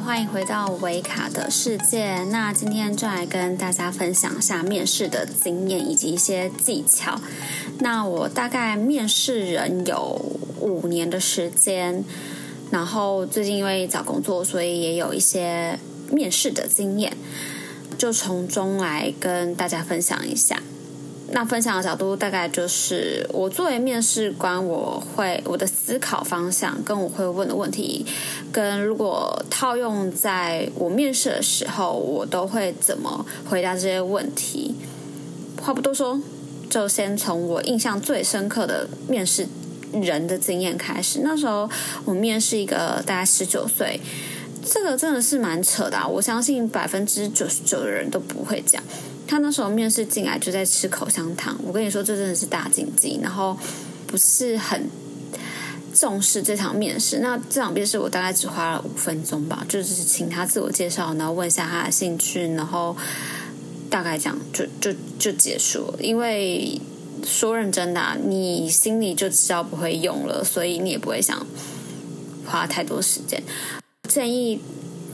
欢迎回到维卡的世界。那今天就来跟大家分享一下面试的经验以及一些技巧。那我大概面试人有五年的时间，然后最近因为找工作，所以也有一些面试的经验，就从中来跟大家分享一下。那分享的角度大概就是，我作为面试官，我会我的思考方向跟我会问的问题，跟如果套用在我面试的时候，我都会怎么回答这些问题。话不多说，就先从我印象最深刻的面试人的经验开始。那时候我面试一个大概十九岁，这个真的是蛮扯的，我相信百分之九十九的人都不会讲。他那时候面试进来就在吃口香糖，我跟你说这真的是大禁忌，然后不是很重视这场面试。那这场面试我大概只花了五分钟吧，就是请他自我介绍，然后问一下他的兴趣，然后大概讲就就就结束。因为说认真的，你心里就知道不会用了，所以你也不会想花太多时间。建议。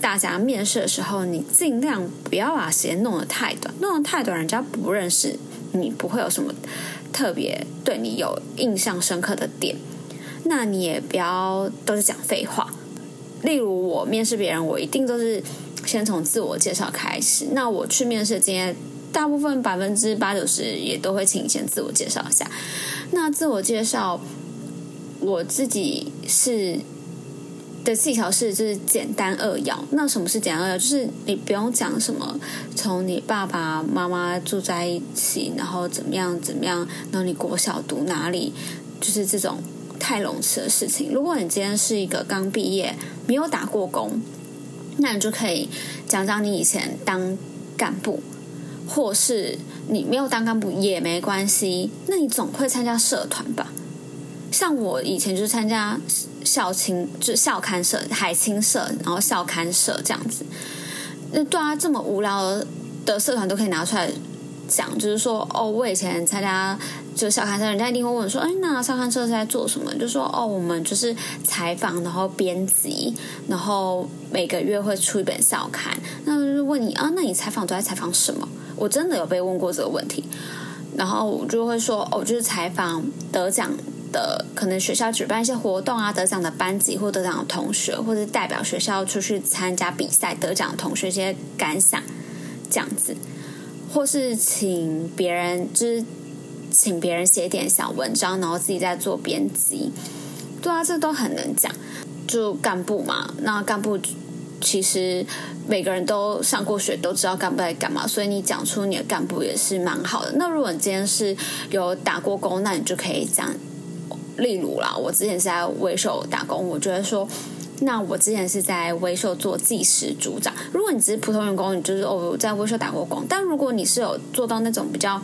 大家面试的时候，你尽量不要把时间弄得太短，弄得太短，人家不认识你，不会有什么特别对你有印象深刻的点。那你也不要都是讲废话。例如我面试别人，我一定都是先从自我介绍开始。那我去面试今天，大部分百分之八九十也都会请你先自我介绍一下。那自我介绍，我自己是。的技巧是就是简单扼要。那什么是简单扼要？就是你不用讲什么，从你爸爸妈妈住在一起，然后怎么样怎么样，然后你国小读哪里，就是这种太笼词的事情。如果你今天是一个刚毕业没有打过工，那你就可以讲讲你以前当干部，或是你没有当干部也没关系。那你总会参加社团吧？像我以前就是参加。校青就校刊社、海青社，然后校刊社这样子。那对啊，这么无聊的社团都可以拿出来讲，就是说哦，我以前参加就校刊社，人家一定会问说，哎，那校刊社是在做什么？就说哦，我们就是采访，然后编辑，然后每个月会出一本校刊。那就是问你啊，那你采访都在采访什么？我真的有被问过这个问题，然后我就会说，哦，就是采访得奖。的可能学校举办一些活动啊，得奖的班级或得奖的同学，或者代表学校出去参加比赛得奖的同学一些感想，这样子，或是请别人就是请别人写点小文章，然后自己在做编辑，对啊，这都很能讲。就干部嘛，那干部其实每个人都上过学，都知道干部在干嘛，所以你讲出你的干部也是蛮好的。那如果你今天是有打过工，那你就可以讲。例如啦，我之前是在微秀打工，我觉得说，那我之前是在微秀做计时组长。如果你只是普通员工，你就是哦在微秀打过工。但如果你是有做到那种比较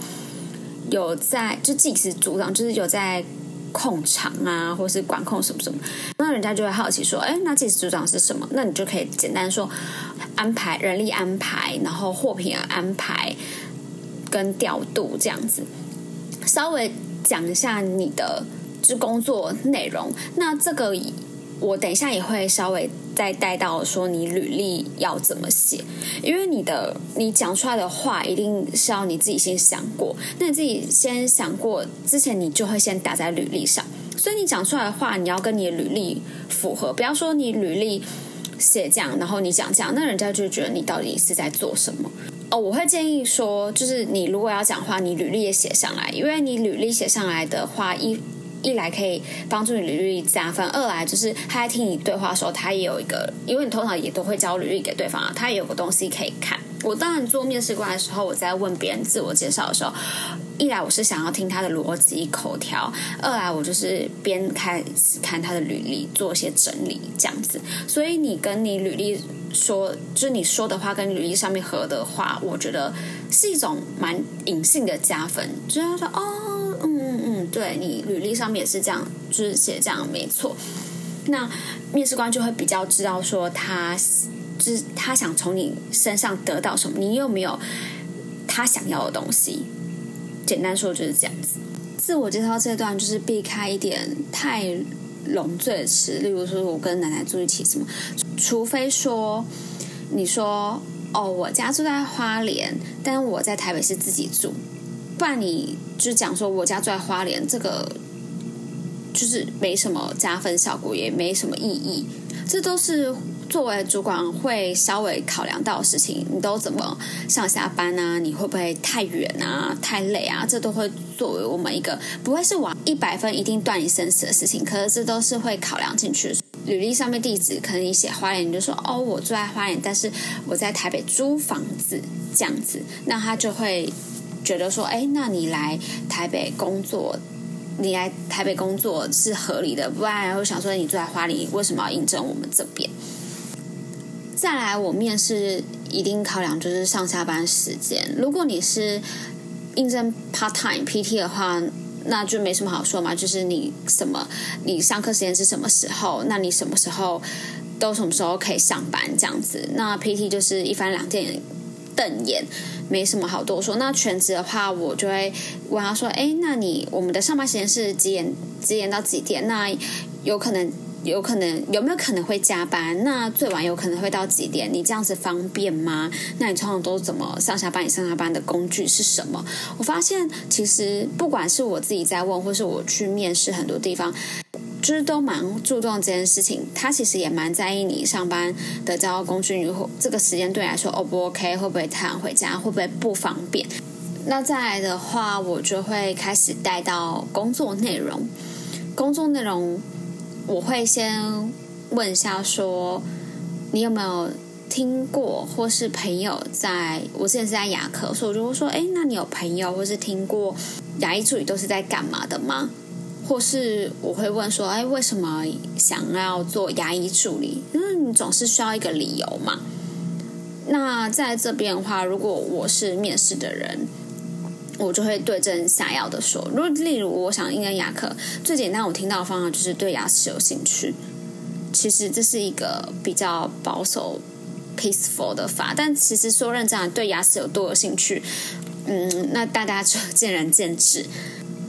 有在就计时组长，就是有在控场啊，或是管控什么什么，那人家就会好奇说，哎，那计时组长是什么？那你就可以简单说安排人力安排，然后货品安排跟调度这样子，稍微讲一下你的。是工作内容，那这个我等一下也会稍微再带到说你履历要怎么写，因为你的你讲出来的话一定是要你自己先想过，那你自己先想过之前，你就会先打在履历上，所以你讲出来的话你要跟你的履历符合，不要说你履历写这样，然后你讲这样，那人家就觉得你到底是在做什么。哦。我会建议说，就是你如果要讲话，你履历也写上来，因为你履历写上来的话一。一来可以帮助你履历加分，二来就是他在听你对话的时候，他也有一个，因为你通常也都会交履历给对方啊，他也有个东西可以看。我当然做面试官的时候，我在问别人自我介绍的时候，一来我是想要听他的逻辑口条，二来我就是边开始看他的履历，做一些整理这样子。所以你跟你履历说，就是你说的话跟履历上面合的话，我觉得是一种蛮隐性的加分，就是说哦。对你履历上面也是这样，就是写这样没错。那面试官就会比较知道说他就是他想从你身上得到什么，你有没有他想要的东西？简单说就是这样子。自我介绍这段就是避开一点太拢最迟，例如说我跟奶奶住一起什么，除非说你说哦，我家住在花莲，但我在台北是自己住，不然你就讲说我家住在花莲，这个就是没什么加分效果，也没什么意义，这都是。作为主管会稍微考量到的事情，你都怎么上下班啊？你会不会太远啊、太累啊？这都会作为我们一个不会是往一百分一定断你生死的事情，可是这都是会考量进去。履历上面地址可能你写花莲，你就说哦，我住在花莲，但是我在台北租房子这样子，那他就会觉得说，哎，那你来台北工作，你来台北工作是合理的，不然会想说你住在花莲，为什么要应征我们这边？再来，我面试一定考量就是上下班时间。如果你是应征 part time PT 的话，那就没什么好说嘛。就是你什么，你上课时间是什么时候？那你什么时候都什么时候可以上班这样子？那 PT 就是一翻两瞪瞪眼，没什么好多说。那全职的话，我就会问他说：“哎，那你我们的上班时间是几点？几点到几点？那有可能。”有可能有没有可能会加班？那最晚有可能会到几点？你这样子方便吗？那你通常都怎么上下班？你上下班的工具是什么？我发现其实不管是我自己在问，或是我去面试很多地方，就是都蛮注重这件事情。他其实也蛮在意你上班的交通工具，或这个时间对来说 O 不 OK？会不会太晚回家？会不会不方便？那再来的话，我就会开始带到工作内容，工作内容。我会先问一下，说你有没有听过，或是朋友在我之前是在牙科，所以我就会说，哎，那你有朋友或是听过牙医助理都是在干嘛的吗？或是我会问说，哎，为什么想要做牙医助理？因为你总是需要一个理由嘛。那在这边的话，如果我是面试的人。我就会对症下药的说，如果例如我想应该牙科，最简单我听到的方法就是对牙齿有兴趣。其实这是一个比较保守、peaceful 的法，但其实说认真对牙齿有多有兴趣，嗯，那大家就见仁见智。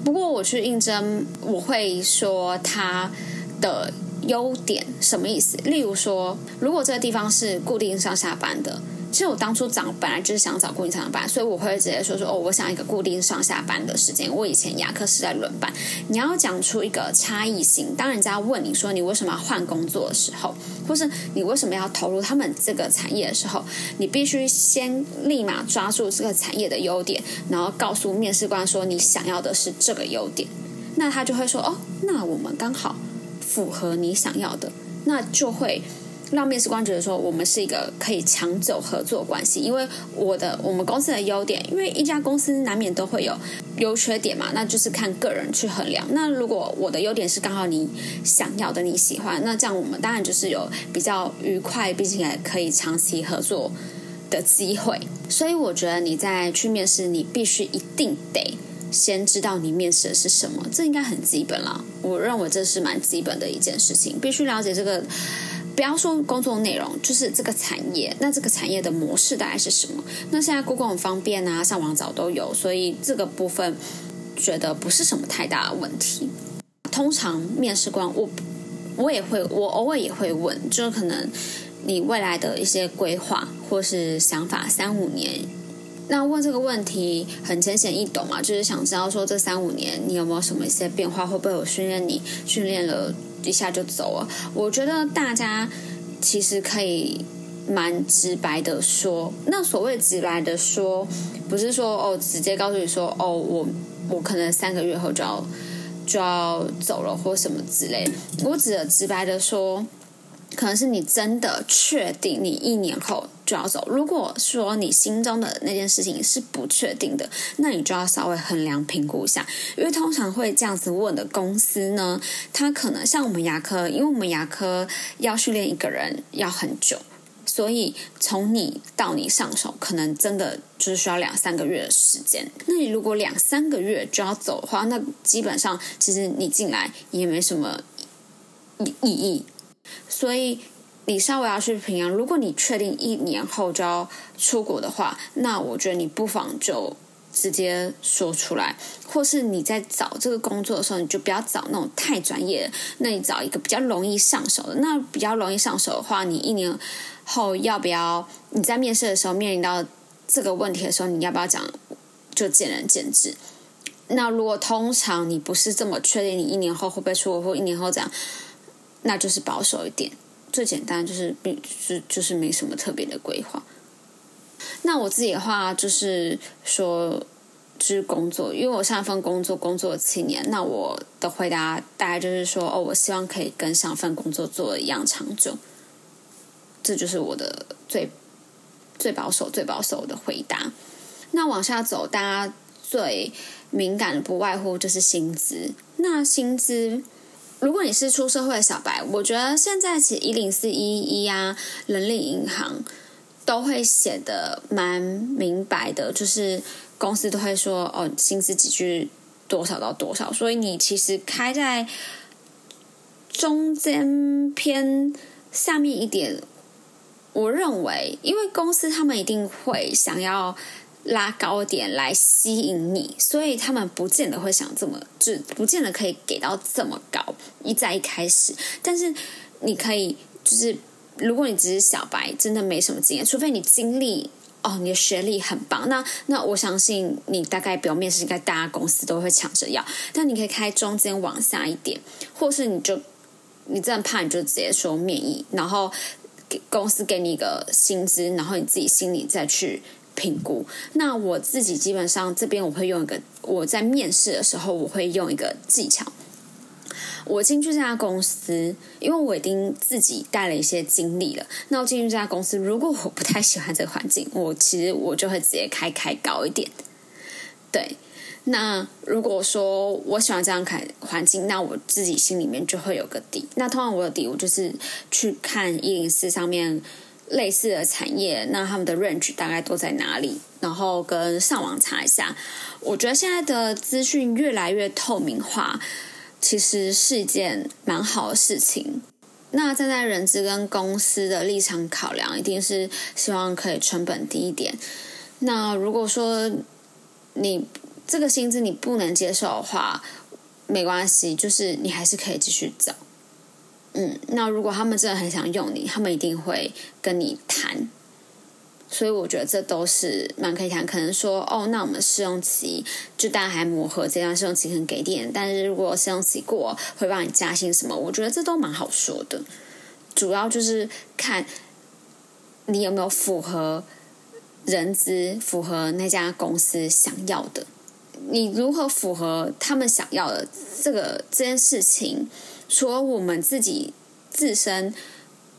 不过我去应征，我会说他的优点什么意思？例如说，如果这个地方是固定上下班的。其实我当初找本来就是想找固定上下班，所以我会直接说说哦，我想一个固定上下班的时间。我以前牙科是在轮班，你要讲出一个差异性。当人家问你说你为什么要换工作的时候，或是你为什么要投入他们这个产业的时候，你必须先立马抓住这个产业的优点，然后告诉面试官说你想要的是这个优点，那他就会说哦，那我们刚好符合你想要的，那就会。让面试官觉得说我们是一个可以长久合作关系，因为我的我们公司的优点，因为一家公司难免都会有优缺点嘛，那就是看个人去衡量。那如果我的优点是刚好你想要的、你喜欢，那这样我们当然就是有比较愉快，并且可以长期合作的机会。所以我觉得你在去面试，你必须一定得先知道你面试的是什么，这应该很基本了。我认为这是蛮基本的一件事情，必须了解这个。不要说工作内容，就是这个产业，那这个产业的模式大概是什么？那现在 Google 很方便啊，上网找都有，所以这个部分觉得不是什么太大的问题。通常面试官，我我也会，我偶尔也会问，就是可能你未来的一些规划或是想法，三五年。那问这个问题很浅显易懂嘛，就是想知道说这三五年你有没有什么一些变化，会不会有训练你训练了？一下就走了。我觉得大家其实可以蛮直白的说，那所谓直白的说，不是说哦，直接告诉你说哦，我我可能三个月后就要就要走了或什么之类。我指的直白的说。可能是你真的确定你一年后就要走。如果说你心中的那件事情是不确定的，那你就要稍微衡量评估一下。因为通常会这样子问的公司呢，它可能像我们牙科，因为我们牙科要训练一个人要很久，所以从你到你上手，可能真的就是需要两三个月的时间。那你如果两三个月就要走的话，那基本上其实你进来也没什么意意义。所以你稍微要去平阳。如果你确定一年后就要出国的话，那我觉得你不妨就直接说出来，或是你在找这个工作的时候，你就不要找那种太专业的，那你找一个比较容易上手的。那比较容易上手的话，你一年后要不要？你在面试的时候面临到这个问题的时候，你要不要讲？就见仁见智。那如果通常你不是这么确定，你一年后会不会出国，或一年后怎样，那就是保守一点。最简单就是并是就是没什么特别的规划。那我自己的话就是说，就是工作，因为我上一份工作工作了七年，那我的回答大概就是说，哦，我希望可以跟上份工作做一样长久。这就是我的最最保守、最保守的回答。那往下走，大家最敏感的不外乎就是薪资。那薪资。如果你是出社会的小白，我觉得现在其实一零四一一啊，人力银行都会写的蛮明白的，就是公司都会说哦，薪资几句多少到多少，所以你其实开在中间偏下面一点，我认为，因为公司他们一定会想要。拉高点来吸引你，所以他们不见得会想这么，就不见得可以给到这么高。一在一开始，但是你可以，就是如果你只是小白，真的没什么经验，除非你经历哦，你的学历很棒，那那我相信你大概表面是应该大家公司都会抢着要，但你可以开中间往下一点，或是你就你真的怕，你就直接说免疫，然后给公司给你一个薪资，然后你自己心里再去。评估。那我自己基本上这边我会用一个，我在面试的时候我会用一个技巧。我进去这家公司，因为我已经自己带了一些经历了。那我进去这家公司，如果我不太喜欢这个环境，我其实我就会直接开开高一点。对，那如果说我喜欢这样开环境，那我自己心里面就会有个底。那通常我的底，我就是去看一零四上面。类似的产业，那他们的 range 大概都在哪里？然后跟上网查一下。我觉得现在的资讯越来越透明化，其实是一件蛮好的事情。那站在人资跟公司的立场考量，一定是希望可以成本低一点。那如果说你这个薪资你不能接受的话，没关系，就是你还是可以继续找。嗯，那如果他们真的很想用你，他们一定会跟你谈。所以我觉得这都是蛮可以谈。可能说，哦，那我们试用期就大家还磨合，这段试用期很给点。但是如果试用期过，会帮你加薪什么？我觉得这都蛮好说的。主要就是看你有没有符合人资，符合那家公司想要的。你如何符合他们想要的这个这件事情？除了我们自己自身，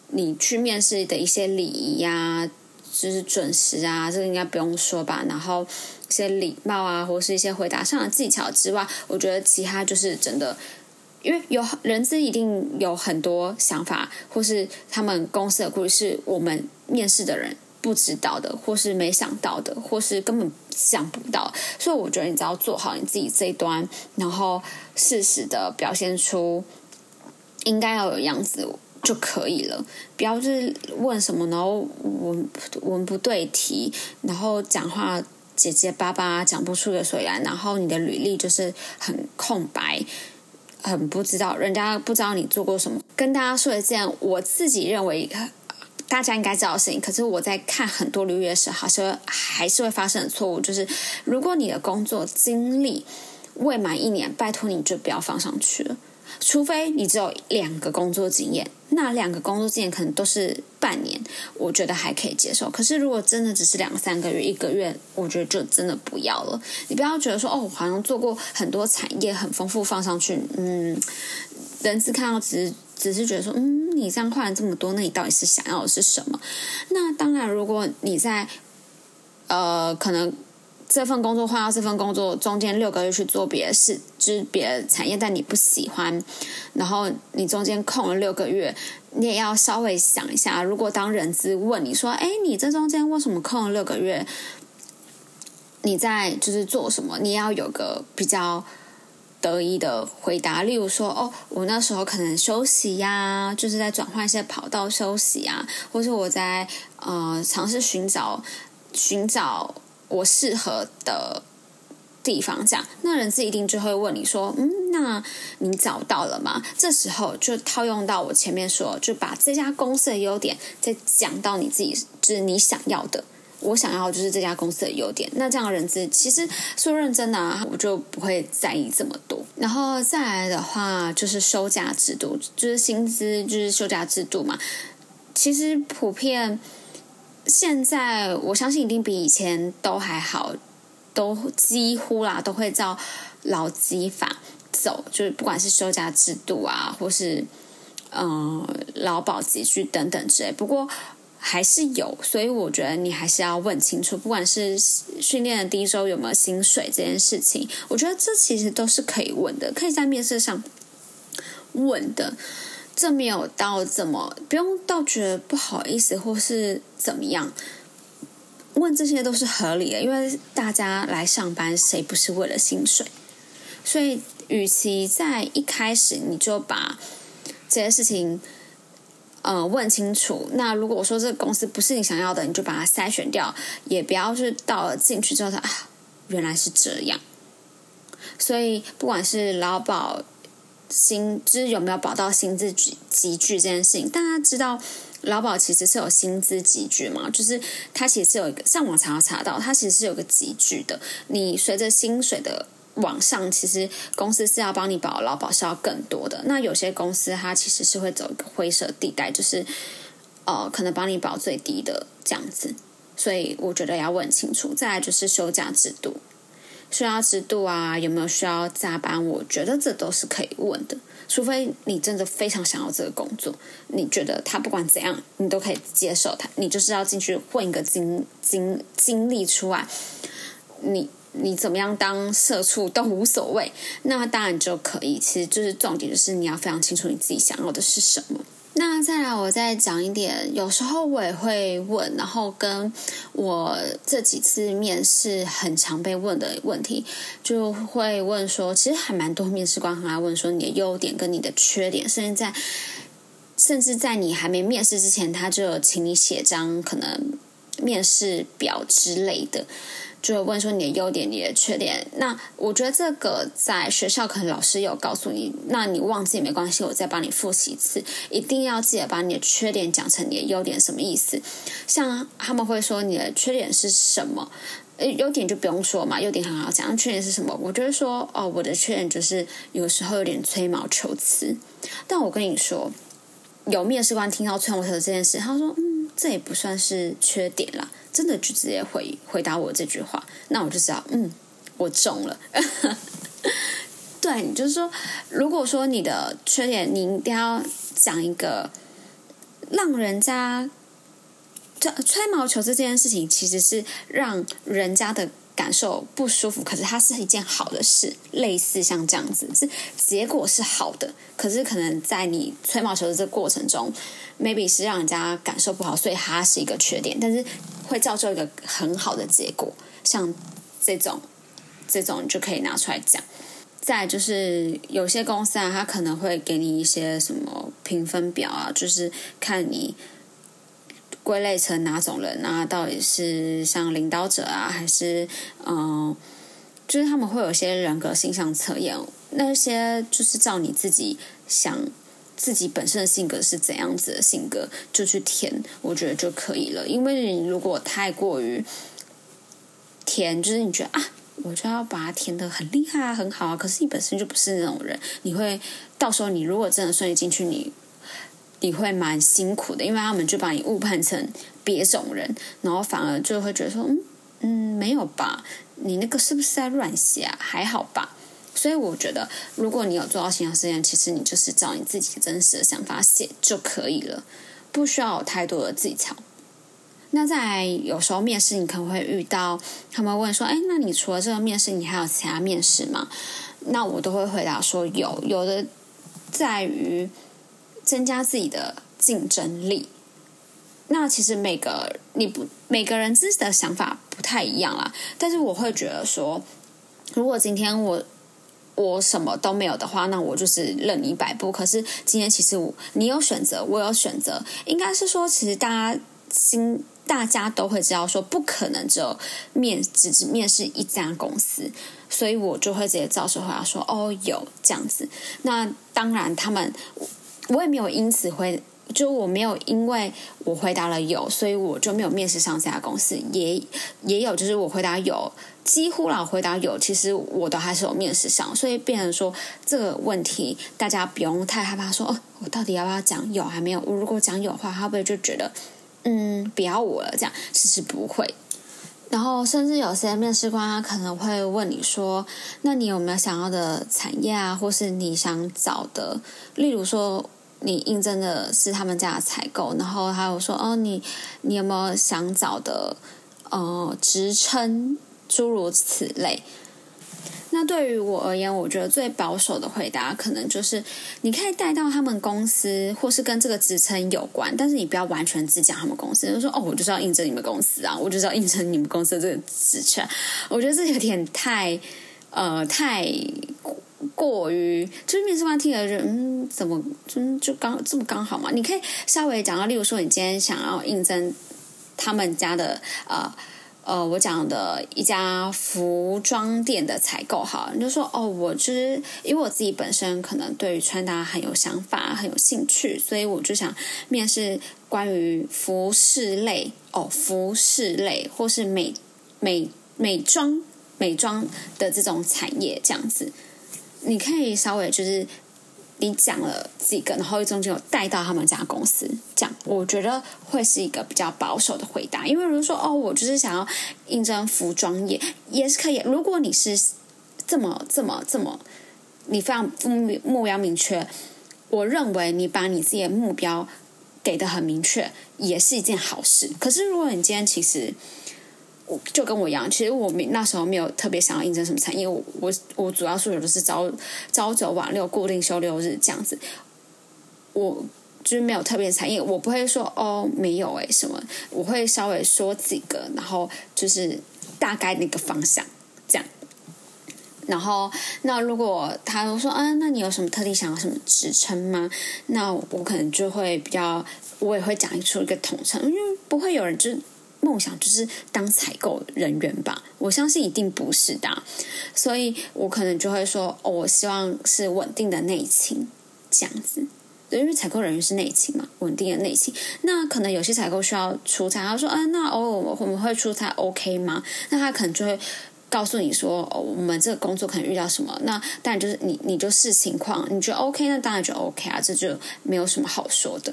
你去面试的一些礼仪呀，就是准时啊，这个应该不用说吧。然后一些礼貌啊，或是一些回答上的技巧之外，我觉得其他就是真的，因为有人资一定有很多想法，或是他们公司的故事是，我们面试的人不知道的，或是没想到的，或是根本想不到。所以我觉得你只要做好你自己这一端，然后适时的表现出。应该要有样子就可以了，不要就是问什么，然后文文不对题，然后讲话结结巴巴，讲不出个所以然，然后你的履历就是很空白，很不知道，人家不知道你做过什么。跟大家说一件我自己认为大家应该知道的事情，可是我在看很多履历时候，还是还是会发生的错误，就是如果你的工作经历未满一年，拜托你就不要放上去了。除非你只有两个工作经验，那两个工作经验可能都是半年，我觉得还可以接受。可是如果真的只是两三个月、一个月，我觉得就真的不要了。你不要觉得说哦，好像做过很多产业很丰富，放上去，嗯，人资看到只只是觉得说，嗯，你这样换了这么多，那你到底是想要的是什么？那当然，如果你在呃，可能。这份工作换到这份工作中间六个月去做别的事，就是别的产业，但你不喜欢，然后你中间空了六个月，你也要稍微想一下，如果当人资问你说：“哎，你这中间为什么空了六个月？你在就是做什么？”你要有个比较得意的回答，例如说：“哦，我那时候可能休息呀，就是在转换一些跑道休息啊，或是我在呃尝试寻找寻找。”我适合的地方，这样，那人资一定就会问你说，嗯，那你找到了吗？这时候就套用到我前面说，就把这家公司的优点再讲到你自己，就是你想要的。我想要就是这家公司的优点。那这样的人资其实说认真的，啊，我就不会在意这么多。然后再来的话，就是休假制度，就是薪资，就是休假制度嘛。其实普遍现在，我相信一定比以前都还好。都几乎啦，都会照劳基法走，就是不管是休假制度啊，或是嗯劳保集聚等等之类。不过还是有，所以我觉得你还是要问清楚，不管是训练的第一周有没有薪水这件事情，我觉得这其实都是可以问的，可以在面试上问的。这没有到怎么不用到觉得不好意思或是怎么样。问这些都是合理的，因为大家来上班，谁不是为了薪水？所以，与其在一开始你就把这些事情呃问清楚，那如果我说这个公司不是你想要的，你就把它筛选掉，也不要是到了进去之后，啊，原来是这样。所以，不管是劳保薪，就是有没有保到薪资集集聚这件事情，大家知道。劳保其实是有薪资集聚嘛，就是它其实是有一个上网查查到，它其实是有个集聚的。你随着薪水的往上，其实公司是要帮你保劳保是要更多的。那有些公司它其实是会走一个灰色地带，就是呃可能帮你保最低的这样子。所以我觉得要问清楚。再来就是休假制度。需要制度啊，有没有需要加班？我觉得这都是可以问的，除非你真的非常想要这个工作，你觉得他不管怎样，你都可以接受他，你就是要进去混一个经经经历出来，你你怎么样当社畜都无所谓，那当然就可以。其实就是重点就是你要非常清楚你自己想要的是什么。那再来，我再讲一点。有时候我也会问，然后跟我这几次面试很常被问的问题，就会问说，其实还蛮多面试官很爱问说你的优点跟你的缺点，甚至在甚至在你还没面试之前，他就请你写张可能面试表之类的。就问说你的优点、你的缺点。那我觉得这个在学校可能老师有告诉你，那你忘记也没关系，我再帮你复习一次。一定要记得把你的缺点讲成你的优点，什么意思？像他们会说你的缺点是什么？呃，优点就不用说嘛，优点很好讲。缺点是什么？我觉得说哦，我的缺点就是有时候有点吹毛求疵。但我跟你说，有面试官听到吹毛求疵这件事，他说，这也不算是缺点啦。真的就直接回回答我这句话，那我就知道，嗯，我中了。对，你就是说，如果说你的缺点，你一定要讲一个让人家这吹毛求疵这件事情，其实是让人家的感受不舒服，可是它是一件好的事，类似像这样子，是结果是好的，可是可能在你吹毛求疵这过程中，maybe 是让人家感受不好，所以它是一个缺点，但是。会造就一个很好的结果，像这种，这种就可以拿出来讲。再就是有些公司啊，他可能会给你一些什么评分表啊，就是看你归类成哪种人啊，到底是像领导者啊，还是嗯，就是他们会有些人格形象测验，那些就是照你自己想。自己本身的性格是怎样子的性格，就去填，我觉得就可以了。因为你如果太过于填，就是你觉得啊，我就要把它填的很厉害啊，很好啊，可是你本身就不是那种人，你会到时候你如果真的顺利进去，你你会蛮辛苦的，因为他们就把你误判成别种人，然后反而就会觉得说，嗯嗯，没有吧，你那个是不是在乱写啊？还好吧。所以我觉得，如果你有做到形象实验，其实你就是照你自己真实的想法写就可以了，不需要有太多的技巧。那在有时候面试，你可能会遇到他们问说：“哎，那你除了这个面试，你还有其他面试吗？”那我都会回答说：“有，有的在于增加自己的竞争力。”那其实每个你不每个人自己的想法不太一样啦，但是我会觉得说，如果今天我我什么都没有的话，那我就是任你摆布。可是今天其实我你有选择，我有选择，应该是说，其实大家心大家都会知道，说不可能只有面只只面试一家公司。所以我就会直接照实回答说哦有这样子。那当然他们我也没有因此会。就我没有因为我回答了有，所以我就没有面试上这家公司。也也有就是我回答有，几乎老回答有，其实我都还是有面试上。所以变成说这个问题，大家不用太害怕。说哦，我到底要不要讲有还没有？我如果讲有的话，会不会就觉得嗯不要我了？这样其实不会。然后甚至有些面试官他可能会问你说：“那你有没有想要的产业啊，或是你想找的？例如说。”你应征的是他们家的采购，然后还有说哦，你你有没有想找的呃职称，诸如此类。那对于我而言，我觉得最保守的回答可能就是，你可以带到他们公司，或是跟这个职称有关，但是你不要完全只讲他们公司，就说哦，我就是要应征你们公司啊，我就是要应征你们公司的这个职称。我觉得这有点太呃太。过于就是面试官听了就嗯怎么就就刚这么刚好嘛？你可以稍微讲到，例如说你今天想要应征他们家的呃呃，我讲的一家服装店的采购哈，你就说哦，我就是因为我自己本身可能对于穿搭很有想法，很有兴趣，所以我就想面试关于服饰类哦，服饰类或是美美美妆美妆的这种产业这样子。你可以稍微就是你讲了几个，然后中间有带到他们家公司，这样我觉得会是一个比较保守的回答。因为如果说哦，我就是想要应征服装业，也是可以。如果你是这么这么这么，你非常目目标明确，我认为你把你自己的目标给的很明确，也是一件好事。可是如果你今天其实。就跟我一样，其实我没那时候没有特别想要应征什么产业，我我我主要诉求的是朝朝九晚六，固定休六日这样子。我就是没有特别产业，我不会说哦没有诶什么，我会稍微说几个，然后就是大概那个方向这样。然后那如果他说啊，那你有什么特地想要什么职称吗？那我可能就会比较，我也会讲出一个统称，因为不会有人就。梦想就是当采购人员吧，我相信一定不是的，所以我可能就会说，哦，我希望是稳定的内勤这样子，因为采购人员是内勤嘛，稳定的内勤。那可能有些采购需要出差，他说，啊，那偶尔我们会出差，OK 吗？那他可能就会告诉你说，我们这个工作可能遇到什么，那当然就是你你就视情况，你觉得 OK，那当然就 OK 啊，这就没有什么好说的。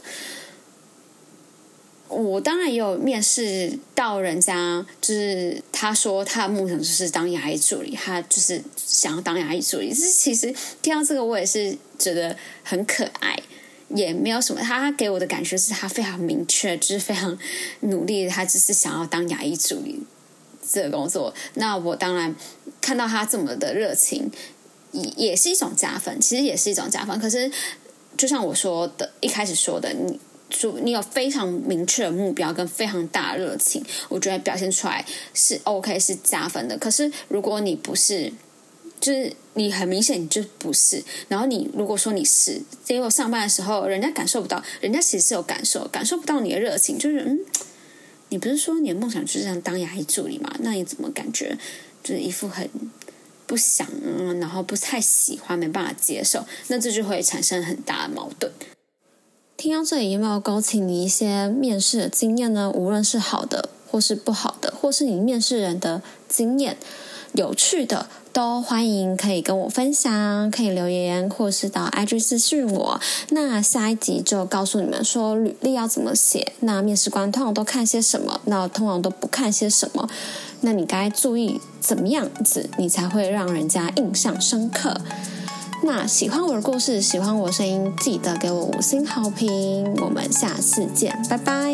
我当然也有面试到人家，就是他说他的梦想就是当牙医助理，他就是想要当牙医助理。是其实听到这个，我也是觉得很可爱，也没有什么。他给我的感觉是他非常明确，就是非常努力，他只是想要当牙医助理这个工作。那我当然看到他这么的热情，也也是一种加分，其实也是一种加分。可是就像我说的，一开始说的你。说你有非常明确的目标跟非常大的热情，我觉得表现出来是 OK 是加分的。可是如果你不是，就是你很明显你就不是。然后你如果说你是，结果上班的时候人家感受不到，人家其实是有感受，感受不到你的热情，就是嗯，你不是说你的梦想就是想当牙医助理嘛？那你怎么感觉就是一副很不想，然后不太喜欢，没办法接受？那这就会产生很大的矛盾。听到这里有没有勾起你一些面试的经验呢？无论是好的或是不好的，或是你面试人的经验，有趣的都欢迎可以跟我分享，可以留言或是到 IG 私讯我。那下一集就告诉你们说履历要怎么写，那面试官通常都看些什么，那通常都不看些什么，那你该注意怎么样子，你才会让人家印象深刻。那喜欢我的故事，喜欢我的声音，记得给我五星好评。我们下次见，拜拜。